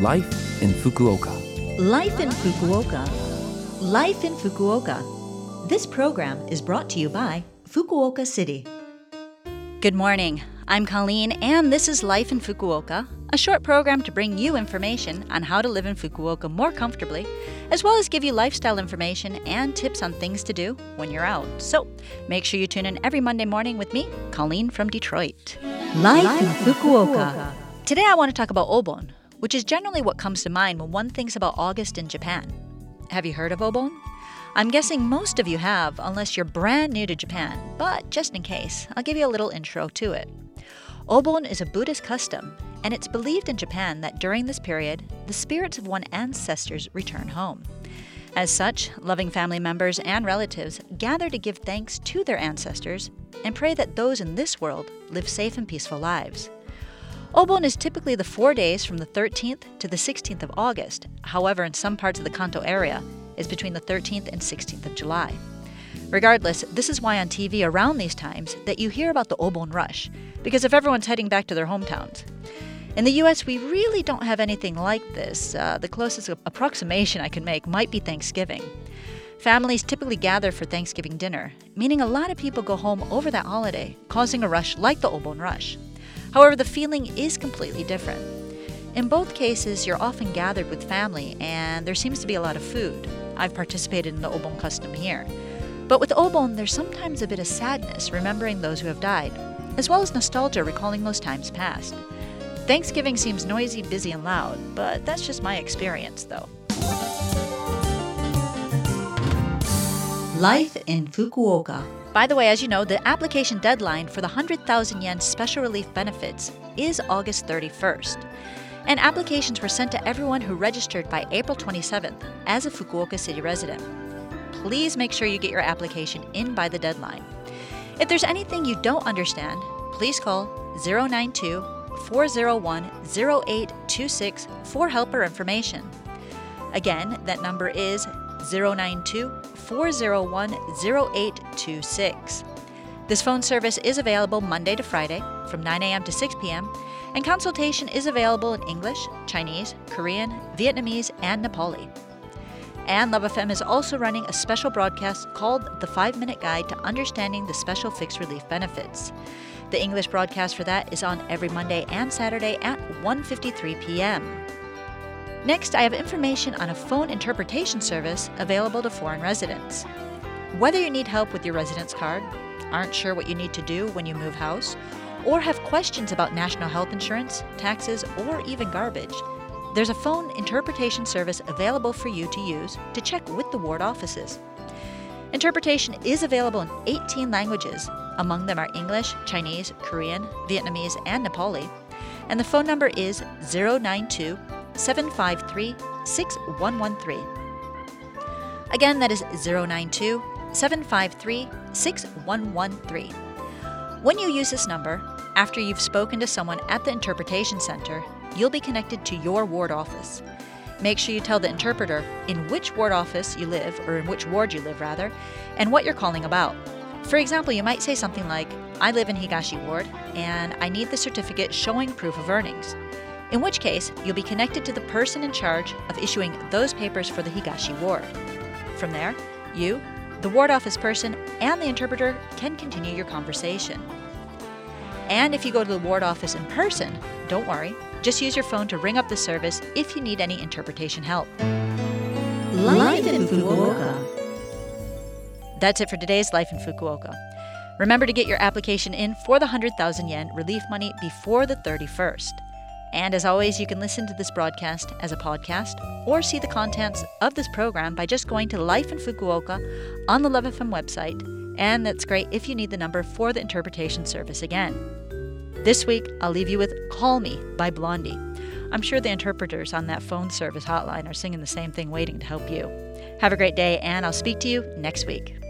Life in Fukuoka. Life in Fukuoka. Life in Fukuoka. This program is brought to you by Fukuoka City. Good morning. I'm Colleen, and this is Life in Fukuoka, a short program to bring you information on how to live in Fukuoka more comfortably, as well as give you lifestyle information and tips on things to do when you're out. So make sure you tune in every Monday morning with me, Colleen from Detroit. Life, in Fukuoka. Today I want to talk about Obon, which is generally what comes to mind when one thinks about August in Japan. Have you heard of Obon? I'm guessing most of you have, unless you're brand new to Japan, but just in case, I'll give you a little intro to it. Obon is a Buddhist custom, and it's believed in Japan that during this period, the spirits of one's ancestors return home. As such, loving family members and relatives gather to give thanks to their ancestors and pray that those in this world live safe and peaceful lives. Obon is typically the four days from the 13th to the 16th of August. However, in some parts of the Kanto area, is between the 13th and 16th of July. Regardless, this is why on TV around these times that you hear about the Obon rush, because if everyone's heading back to their hometowns. In the US, we really don't have anything like this. Uh, the closest approximation I can make might be Thanksgiving. Families typically gather for Thanksgiving dinner, meaning a lot of people go home over that holiday, causing a rush like the Obon rush. However, the feeling is completely different. In both cases, you're often gathered with family, and there seems to be a lot of food. I've participated in the Obon custom here. But with Obon, there's sometimes a bit of sadness remembering those who have died, as well as nostalgia recalling those times past. Thanksgiving seems noisy, busy, and loud, but that's just my experience, though. Life in Fukuoka. By the way, as you know, the application deadline for the 100,000 yen special relief benefits is August 31st. And applications were sent to everyone who registered by April 27th as a Fukuoka City resident please make sure you get your application in by the deadline. If there's anything you don't understand, please call 092 401 0826 for help or information. Again, that number is 092 401 0826. This phone service is available Monday to Friday from 9 a.m. to 6 p.m., and consultation is available in English, Chinese, Korean, Vietnamese, and Nepali. And Love FM is also running a special broadcast called The 5 Minute Guide to Understanding the Special Fixed Relief Benefits. The English broadcast for that is on every Monday and Saturday at 1:53 p.m. Next, I have information on a phone interpretation service available to foreign residents. Whether you need help with your residence card, aren't sure what you need to do when you move house, or have questions about national health insurance, taxes, or even garbage, there's a phone interpretation service available for you to use to check with the ward offices. Interpretation is available in 18 languages. Among them are English, Chinese, Korean, Vietnamese, and Nepali. And the phone number is 092 753 6113. Again, that is 092 753 6113. When you use this number, after you've spoken to someone at the interpretation center, you'll be connected to your ward office. Make sure you tell the interpreter in which ward office you live, or in which ward you live, rather, and what you're calling about. For example, you might say something like, I live in Higashi Ward, and I need the certificate showing proof of earnings. In which case, you'll be connected to the person in charge of issuing those papers for the Higashi Ward. From there, you, the ward office person, and the interpreter can continue your conversation. And if you go to the ward office in person, don't worry, just use your phone to ring up the service if you need any interpretation help. Life in Fukuoka. That's it for today's Life in Fukuoka. Remember to get your application in for the 100,000 yen relief money before the 31st. And as always, you can listen to this broadcast as a podcast or see the contents of this program by just going to Life in Fukuoka on the Love FM website. And that's great if you need the number for the interpretation service again. This week, I'll leave you with Call Me by Blondie. I'm sure the interpreters on that phone service hotline are singing the same thing, waiting to help you. Have a great day, and I'll speak to you next week.